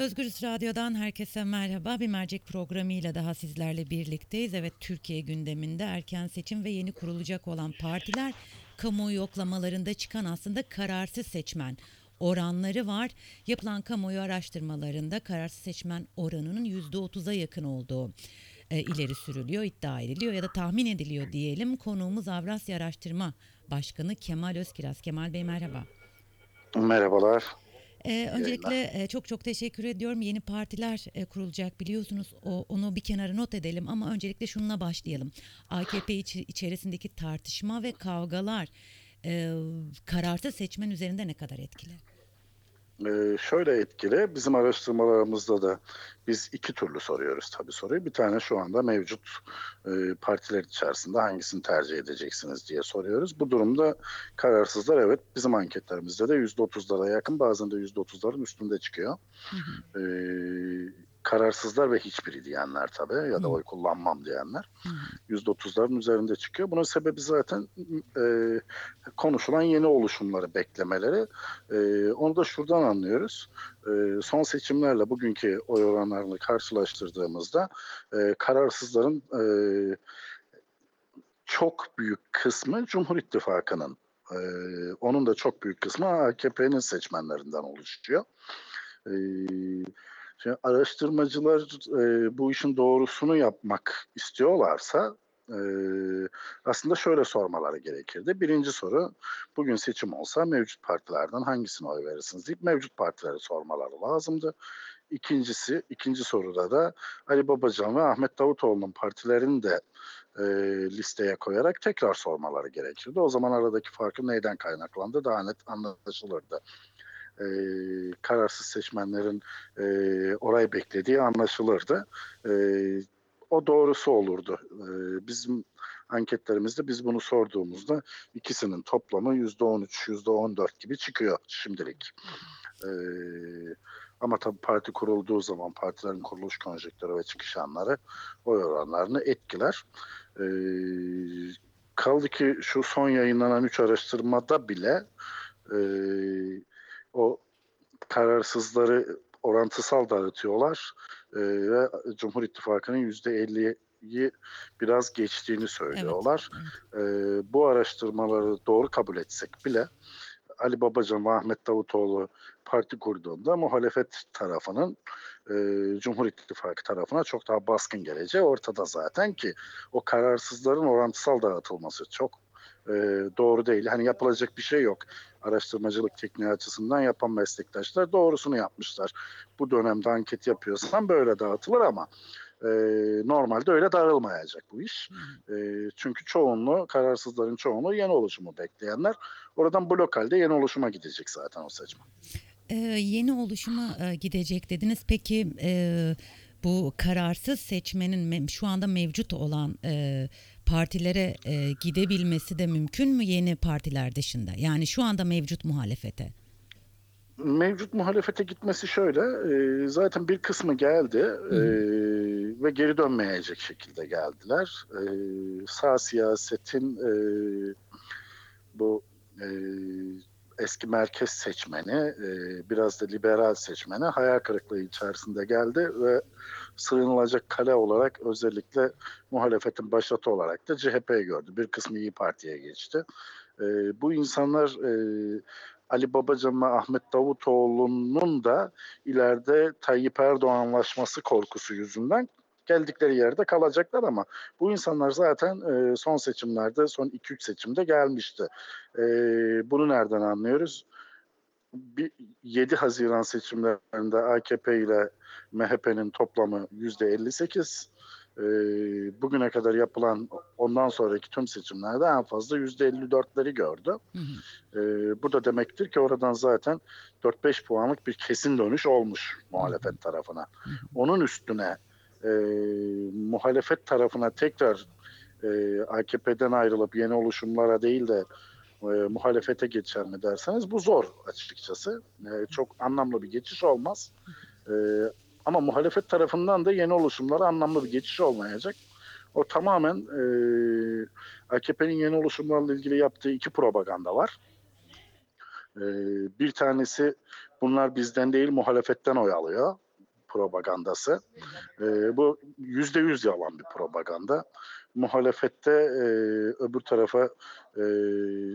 Özgürüz Radyo'dan herkese merhaba. Bir mercek programıyla daha sizlerle birlikteyiz. Evet Türkiye gündeminde erken seçim ve yeni kurulacak olan partiler kamuoyu yoklamalarında çıkan aslında kararsız seçmen oranları var. Yapılan kamuoyu araştırmalarında kararsız seçmen oranının %30'a yakın olduğu e, ileri sürülüyor, iddia ediliyor ya da tahmin ediliyor diyelim. Konuğumuz Avrasya Araştırma Başkanı Kemal Özkiraz. Kemal Bey merhaba. Merhabalar. Ee, öncelikle e, çok çok teşekkür ediyorum. Yeni partiler e, kurulacak biliyorsunuz. O, onu bir kenara not edelim ama öncelikle şununla başlayalım. AKP içi- içerisindeki tartışma ve kavgalar e, kararsız seçmen üzerinde ne kadar etkili? Ee, şöyle etkili, bizim araştırmalarımızda da biz iki türlü soruyoruz tabii soruyu. Bir tane şu anda mevcut e, partiler içerisinde hangisini tercih edeceksiniz diye soruyoruz. Bu durumda kararsızlar evet bizim anketlerimizde de %30'lara yakın bazen de %30'ların üstünde çıkıyor. Ee, kararsızlar ve hiçbiri diyenler tabii ya da oy kullanmam diyenler Hı. %30'ların üzerinde çıkıyor. Bunun sebebi zaten e, konuşulan yeni oluşumları beklemeleri. E, onu da şuradan anlıyoruz. E, son seçimlerle bugünkü oy oranlarını karşılaştırdığımızda e, kararsızların e, çok büyük kısmı Cumhur İttifakı'nın e, onun da çok büyük kısmı AKP'nin seçmenlerinden oluşuyor. E, şimdi araştırmacılar e, bu işin doğrusunu yapmak istiyorlarsa e, aslında şöyle sormaları gerekirdi. Birinci soru bugün seçim olsa mevcut partilerden hangisine oy verirsiniz deyip mevcut partileri sormaları lazımdı. İkincisi, ikinci soruda da Ali Babacan ve Ahmet Davutoğlu'nun partilerini de e, listeye koyarak tekrar sormaları gerekirdi. O zaman aradaki farkın neyden kaynaklandı daha net anlaşılırdı. E, kararsız seçmenlerin e, orayı beklediği anlaşılırdı. E, o doğrusu olurdu. E, bizim anketlerimizde biz bunu sorduğumuzda ikisinin toplamı %13, %14 gibi çıkıyor şimdilik. E, ama tabii parti kurulduğu zaman partilerin kuruluş konjektörü ve çıkış anları oy oranlarını etkiler. E, kaldı ki şu son yayınlanan 3 araştırmada bile e, o kararsızları orantısal dağıtıyorlar e, ve Cumhur İttifakı'nın %50'yi biraz geçtiğini söylüyorlar. E, bu araştırmaları doğru kabul etsek bile Ali Babacan ve Ahmet Davutoğlu parti kurduğunda muhalefet tarafının e, Cumhur İttifakı tarafına çok daha baskın geleceği ortada zaten ki o kararsızların orantısal dağıtılması çok e, doğru değil. Hani yapılacak bir şey yok. Araştırmacılık tekniği açısından yapan meslektaşlar doğrusunu yapmışlar. Bu dönemde anket yapıyorsan böyle dağıtılır ama e, normalde öyle dağılmayacak bu iş. E, çünkü çoğunluğu, kararsızların çoğunluğu yeni oluşumu bekleyenler. Oradan blok halde yeni oluşuma gidecek zaten o seçmen. Ee, yeni oluşuma e, gidecek dediniz. Peki e, bu kararsız seçmenin şu anda mevcut olan e, partilere e, gidebilmesi de mümkün mü yeni partiler dışında? Yani şu anda mevcut muhalefete. Mevcut muhalefete gitmesi şöyle, e, zaten bir kısmı geldi e, ve geri dönmeyecek şekilde geldiler. E, sağ siyasetin e, bu e, eski merkez seçmeni, e, biraz da liberal seçmeni hayal kırıklığı içerisinde geldi ve sığınılacak kale olarak özellikle muhalefetin başlatı olarak da CHP'yi gördü. Bir kısmı İyi Parti'ye geçti. E, bu insanlar e, Ali Babacan ve Ahmet Davutoğlu'nun da ileride Tayyip Erdoğanlaşması korkusu yüzünden geldikleri yerde kalacaklar ama bu insanlar zaten e, son seçimlerde, son 2-3 seçimde gelmişti. E, bunu nereden anlıyoruz? Bir, 7 Haziran seçimlerinde AKP ile MHP'nin toplamı %58. E, bugüne kadar yapılan ondan sonraki tüm seçimlerde en fazla %54'leri gördü. Hı hı. E, bu da demektir ki oradan zaten 4-5 puanlık bir kesin dönüş olmuş muhalefet tarafına. Onun üstüne e, muhalefet tarafına tekrar e, AKP'den ayrılıp yeni oluşumlara değil de e, muhalefete geçer mi derseniz bu zor açıkçası. E, çok anlamlı bir geçiş olmaz. E, ama muhalefet tarafından da yeni oluşumlara anlamlı bir geçiş olmayacak. O tamamen e, AKP'nin yeni oluşumlarla ilgili yaptığı iki propaganda var. E, bir tanesi bunlar bizden değil muhalefetten oy alıyor. Propagandası. E, bu yüzde yüz yalan bir propaganda. Muhalefette e, öbür tarafa e,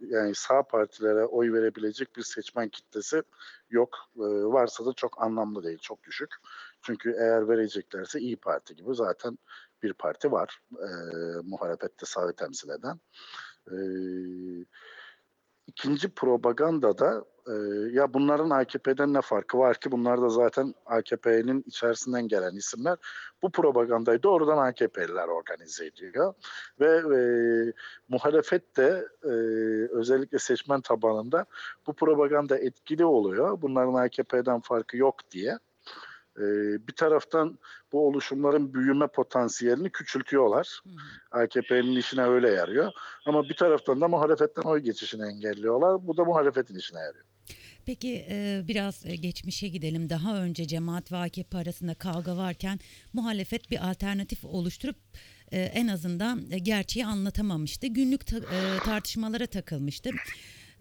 yani sağ partilere oy verebilecek bir seçmen kitlesi yok. E, varsa da çok anlamlı değil, çok düşük. Çünkü eğer vereceklerse İyi Parti gibi zaten bir parti var e, muhalefette sağı temsil eden. E, ikinci propaganda da e, ya bunların AKP'den ne farkı var ki bunlar da zaten AKP'nin içerisinden gelen isimler. Bu propagandayı doğrudan AKP'liler organize ediyor ve e, muhalefet de e, özellikle seçmen tabanında bu propaganda etkili oluyor. Bunların AKP'den farkı yok diye. E, bir taraftan bu oluşumların büyüme potansiyelini küçültüyorlar. AKP'nin işine öyle yarıyor. Ama bir taraftan da muhalefetten oy geçişini engelliyorlar. Bu da muhalefetin işine yarıyor. Peki e, biraz e, geçmişe gidelim. Daha önce cemaat ve AKP arasında kavga varken muhalefet bir alternatif oluşturup e, en azından gerçeği anlatamamıştı. Günlük ta- tartışmalara takılmıştı.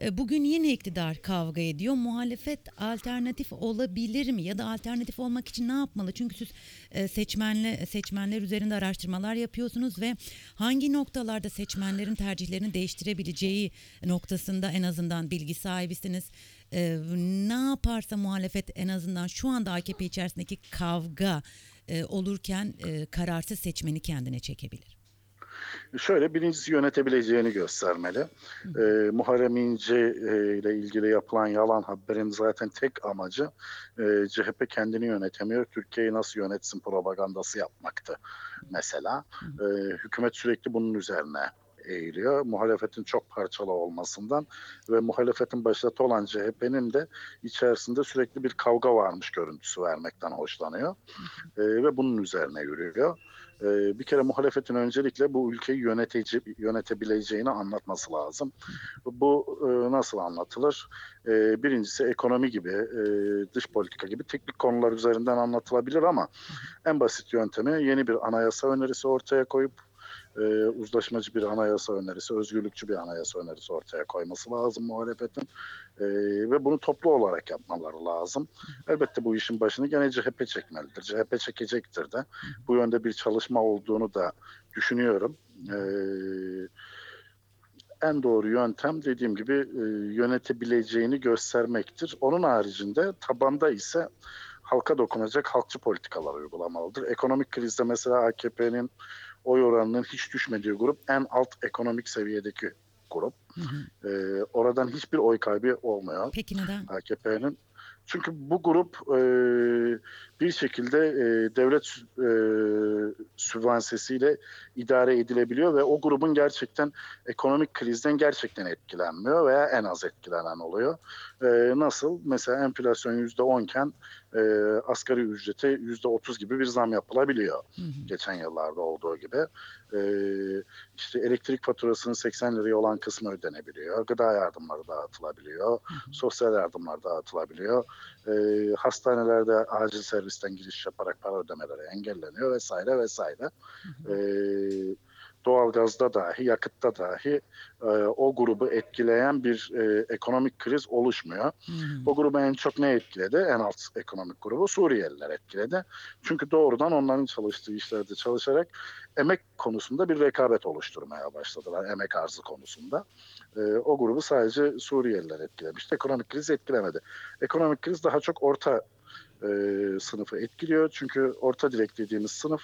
E, Bugün yine iktidar kavga ediyor. Muhalefet alternatif olabilir mi ya da alternatif olmak için ne yapmalı? Çünkü siz e, seçmenle seçmenler üzerinde araştırmalar yapıyorsunuz ve hangi noktalarda seçmenlerin tercihlerini değiştirebileceği noktasında en azından bilgi sahibisiniz. E, ne yaparsa muhalefet en azından şu anda AKP içerisindeki kavga olurken kararsız seçmeni kendine çekebilir. Şöyle birincisi yönetebileceğini göstermeli. Ee, Muharrem İnce e, ile ilgili yapılan yalan haberin zaten tek amacı e, CHP kendini yönetemiyor. Türkiye'yi nasıl yönetsin propagandası yapmaktı mesela. E, hükümet sürekli bunun üzerine eğiliyor. Muhalefetin çok parçalı olmasından ve muhalefetin başlatı olan CHP'nin de içerisinde sürekli bir kavga varmış görüntüsü vermekten hoşlanıyor. E, ve bunun üzerine yürüyor. E, bir kere muhalefetin öncelikle bu ülkeyi yönetici, yönetebileceğini anlatması lazım. Bu e, nasıl anlatılır? E, birincisi ekonomi gibi, e, dış politika gibi teknik konular üzerinden anlatılabilir ama en basit yöntemi yeni bir anayasa önerisi ortaya koyup e, uzlaşmacı bir anayasa önerisi, özgürlükçü bir anayasa önerisi ortaya koyması lazım muhalefetin e, ve bunu toplu olarak yapmaları lazım. Elbette bu işin başını gene CHP çekmelidir. CHP çekecektir de. Bu yönde bir çalışma olduğunu da düşünüyorum. E, en doğru yöntem dediğim gibi e, yönetebileceğini göstermektir. Onun haricinde tabanda ise halka dokunacak halkçı politikalar uygulamalıdır. Ekonomik krizde mesela AKP'nin oy oranının hiç düşmediği grup en alt ekonomik seviyedeki grup. Hı hı. Ee, oradan hiçbir oy kaybı olmuyor Peki neden? AKP'nin. Çünkü bu grup e, bir şekilde e, devlet e, sübvansiyesiyle idare edilebiliyor ve o grubun gerçekten ekonomik krizden gerçekten etkilenmiyor veya en az etkilenen oluyor. E, nasıl? Mesela enflasyon %10 iken e, asgari ücrete %30 gibi bir zam yapılabiliyor. Hı hı. Geçen yıllarda olduğu gibi. E, işte elektrik faturasının 80 liraya olan kısmı ödenebiliyor. Gıda yardımları dağıtılabiliyor. Sosyal yardımlar dağıtılabiliyor. E, hastanelerde acil servisten giriş yaparak para ödemeleri engelleniyor vesaire vesaire. E, doğalgazda dahi, yakıtta dahi e, o grubu etkileyen bir e, ekonomik kriz oluşmuyor. Hı. O grubu en çok ne etkiledi? En alt ekonomik grubu Suriyeliler etkiledi. Çünkü doğrudan onların çalıştığı işlerde çalışarak emek konusunda bir rekabet oluşturmaya başladılar. Emek arzı konusunda. Ee, o grubu sadece Suriyeliler etkilemişti. Ekonomik kriz etkilemedi. Ekonomik kriz daha çok orta e, sınıfı etkiliyor. Çünkü orta direk dediğimiz sınıf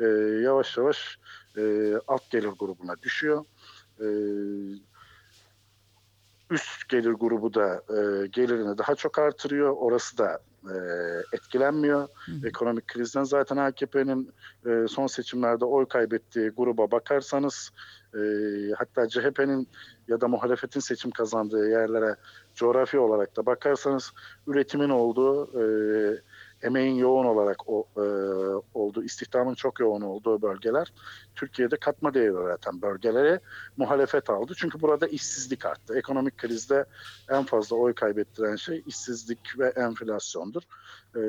e, yavaş yavaş e, alt gelir grubuna düşüyor. E, üst gelir grubu da e, gelirini daha çok artırıyor. Orası da e, etkilenmiyor. Hı. Ekonomik krizden zaten AKP'nin e, son seçimlerde oy kaybettiği gruba bakarsanız e, hatta CHP'nin ya da muhalefetin seçim kazandığı yerlere coğrafi olarak da bakarsanız üretimin olduğu, e, emeğin yoğun olarak o, e, olduğu, istihdamın çok yoğun olduğu bölgeler Türkiye'de katma değer üreten bölgelere muhalefet aldı. Çünkü burada işsizlik arttı. Ekonomik krizde en fazla oy kaybettiren şey işsizlik ve enflasyondur. E,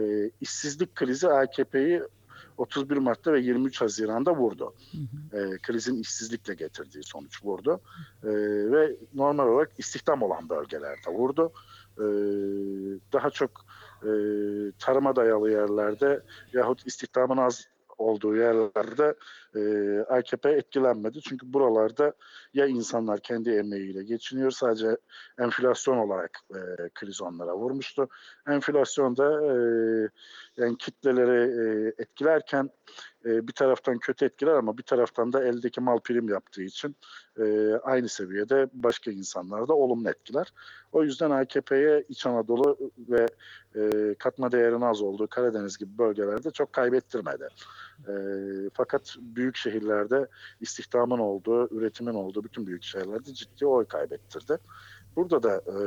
işsizlik krizi AKP'yi 31 Mart'ta ve 23 Haziran'da vurdu. Hı hı. E, krizin işsizlikle getirdiği sonuç vurdu. E, ve normal olarak istihdam olan bölgelerde vurdu. E, daha çok e, tarıma dayalı yerlerde yahut istihdamın az olduğu yerlerde e, AKP etkilenmedi. Çünkü buralarda ya insanlar kendi emeğiyle geçiniyor sadece enflasyon olarak e, kriz onlara vurmuştu. Enflasyon da e, yani kitleleri e, etkilerken e, bir taraftan kötü etkiler ama bir taraftan da eldeki mal prim yaptığı için e, aynı seviyede başka insanları da olumlu etkiler. O yüzden AKP'ye İç Anadolu ve e, katma değerin az olduğu Karadeniz gibi bölgelerde çok kaybettirmedi. E, fakat büyük şehirlerde istihdamın olduğu, üretimin olduğu bütün büyük şehirlerde ciddi oy kaybettirdi. Burada da e,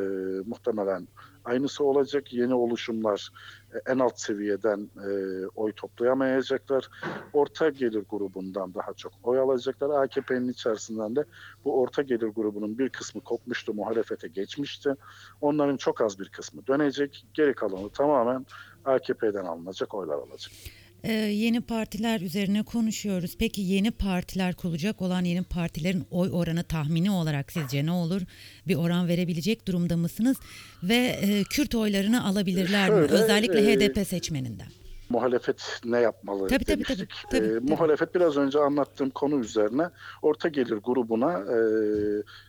muhtemelen aynısı olacak. Yeni oluşumlar e, en alt seviyeden e, oy toplayamayacaklar. Orta gelir grubundan daha çok oy alacaklar. AKP'nin içerisinden de bu orta gelir grubunun bir kısmı kopmuştu, muhalefete geçmişti. Onların çok az bir kısmı dönecek. Geri kalanı tamamen AKP'den alınacak oylar alacak. Ee, yeni partiler üzerine konuşuyoruz. Peki yeni partiler kurulacak olan yeni partilerin oy oranı tahmini olarak sizce ne olur? Bir oran verebilecek durumda mısınız? Ve e, Kürt oylarını alabilirler mi? Özellikle e, HDP seçmeninden. Muhalefet ne yapmalı Tabii, tabii, demiştik. tabii, tabii, Ee, tabii. Muhalefet biraz önce anlattığım konu üzerine orta gelir grubuna e,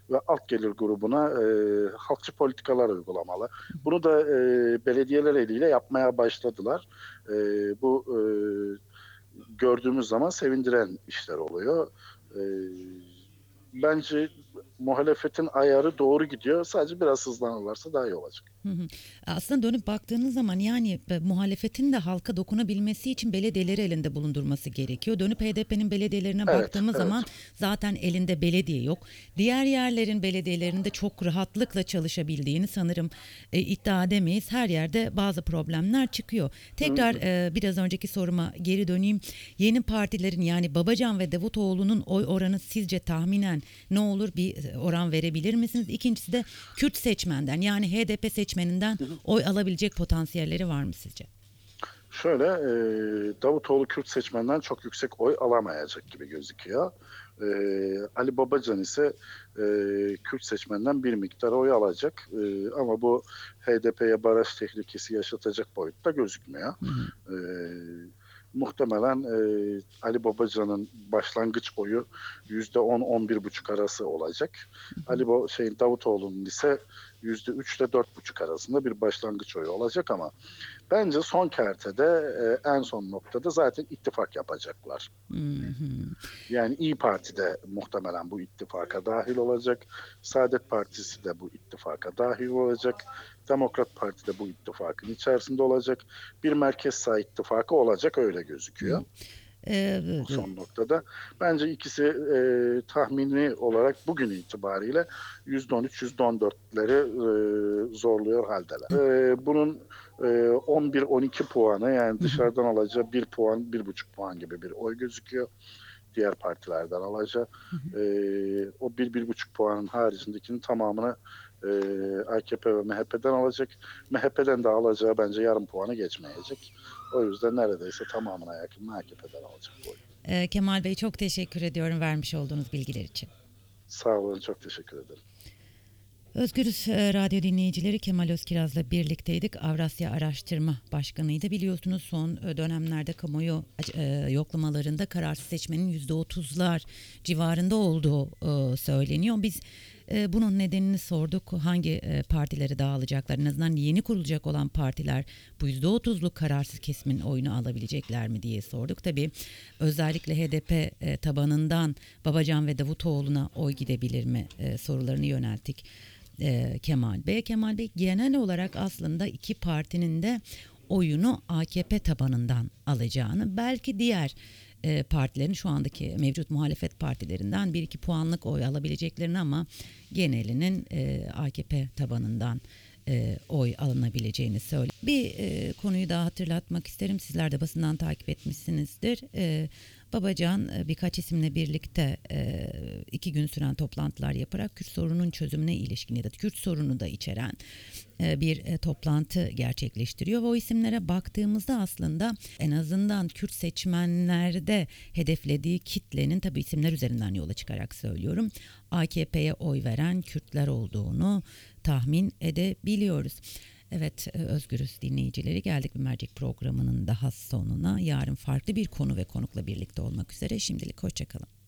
ve alt gelir grubuna e, halkçı politikalar uygulamalı. Bunu da e, belediyeler eliyle yapmaya başladılar. E, bu e, gördüğümüz zaman sevindiren işler oluyor. E, bence muhalefetin ayarı doğru gidiyor. Sadece biraz hızlanırlarsa daha iyi olacak. Hı hı. Aslında dönüp baktığınız zaman yani e, muhalefetin de halka dokunabilmesi için belediyeleri elinde bulundurması gerekiyor. Dönüp HDP'nin belediyelerine Evet, baktığımız evet. zaman zaten elinde belediye yok. Diğer yerlerin belediyelerinde çok rahatlıkla çalışabildiğini sanırım e, iddia edemeyiz. Her yerde bazı problemler çıkıyor. Tekrar e, biraz önceki soruma geri döneyim. Yeni partilerin yani Babacan ve Davutoğlu'nun oy oranı sizce tahminen ne olur bir e, oran verebilir misiniz? İkincisi de Kürt seçmenden yani HDP seçmeninden oy alabilecek potansiyelleri var mı sizce? Şöyle e, Davutoğlu Kürt seçmenden çok yüksek oy alamayacak gibi gözüküyor. E, Ali Babacan ise e, Kürt seçmenden bir miktar oy alacak. E, ama bu HDP'ye baraj tehlikesi yaşatacak boyutta gözükmüyor. E, muhtemelen e, Ali Babacan'ın başlangıç oyu %10-11,5 arası olacak. Ali Bo şeyin Davutoğlu'nun ise %3 ile 4,5 arasında bir başlangıç oyu olacak ama bence son kertede e, en son noktada zaten ittifak yapacaklar. Hı hı. Yani İyi Parti de muhtemelen bu ittifaka dahil olacak. Saadet Partisi de bu ittifaka dahil olacak. Demokrat Parti de bu ittifakın içerisinde olacak. Bir merkez sağ ittifakı olacak öyle gözüküyor Ee, son noktada. Bence ikisi e, tahmini olarak bugün itibariyle %13-%14'leri e, zorluyor haldeler. E, bunun e, 11-12 puanı yani dışarıdan alacağı 1 puan, 1,5 puan gibi bir oy gözüküyor. Diğer partilerden alacağı. E, o 1-1,5 puanın haricindekinin tamamını e, AKP ve MHP'den alacak. MHP'den de alacağı bence yarım puanı geçmeyecek. O yüzden neredeyse tamamına yakın AKP'den alacak bu e, Kemal Bey çok teşekkür ediyorum vermiş olduğunuz bilgiler için. Sağ olun, çok teşekkür ederim. Özgürüz e, Radyo dinleyicileri Kemal Özkiraz'la birlikteydik. Avrasya Araştırma Başkanı'ydı. Biliyorsunuz son dönemlerde kamuoyu e, yoklamalarında kararsız seçmenin %30'lar civarında olduğu e, söyleniyor. Biz e, bunun nedenini sorduk. Hangi e, partileri dağılacaklar? En azından yeni kurulacak olan partiler bu %30'luk kararsız kesimin oyunu alabilecekler mi diye sorduk. Tabii özellikle HDP e, tabanından Babacan ve Davutoğlu'na oy gidebilir mi e, sorularını yönelttik Kemal Bey. Kemal Bey genel olarak aslında iki partinin de oyunu AKP tabanından alacağını belki diğer e, partilerin şu andaki mevcut muhalefet partilerinden bir iki puanlık oy alabileceklerini ama genelinin e, AKP tabanından e, oy alınabileceğini söyle. Bir e, konuyu daha hatırlatmak isterim. Sizler de basından takip etmişsinizdir. E, Babacan e, birkaç isimle birlikte e, iki gün süren toplantılar yaparak Kürt sorunun çözümüne ilişkin ya da Kürt sorunu da içeren e, bir toplantı gerçekleştiriyor. Ve o isimlere baktığımızda aslında en azından Kürt seçmenlerde hedeflediği kitlenin tabi isimler üzerinden yola çıkarak söylüyorum. AKP'ye oy veren Kürtler olduğunu tahmin edebiliyoruz. Evet e, Özgürüz dinleyicileri geldik bir mercek programının daha sonuna. Yarın farklı bir konu ve konukla birlikte olmak üzere. Şimdilik hoşçakalın.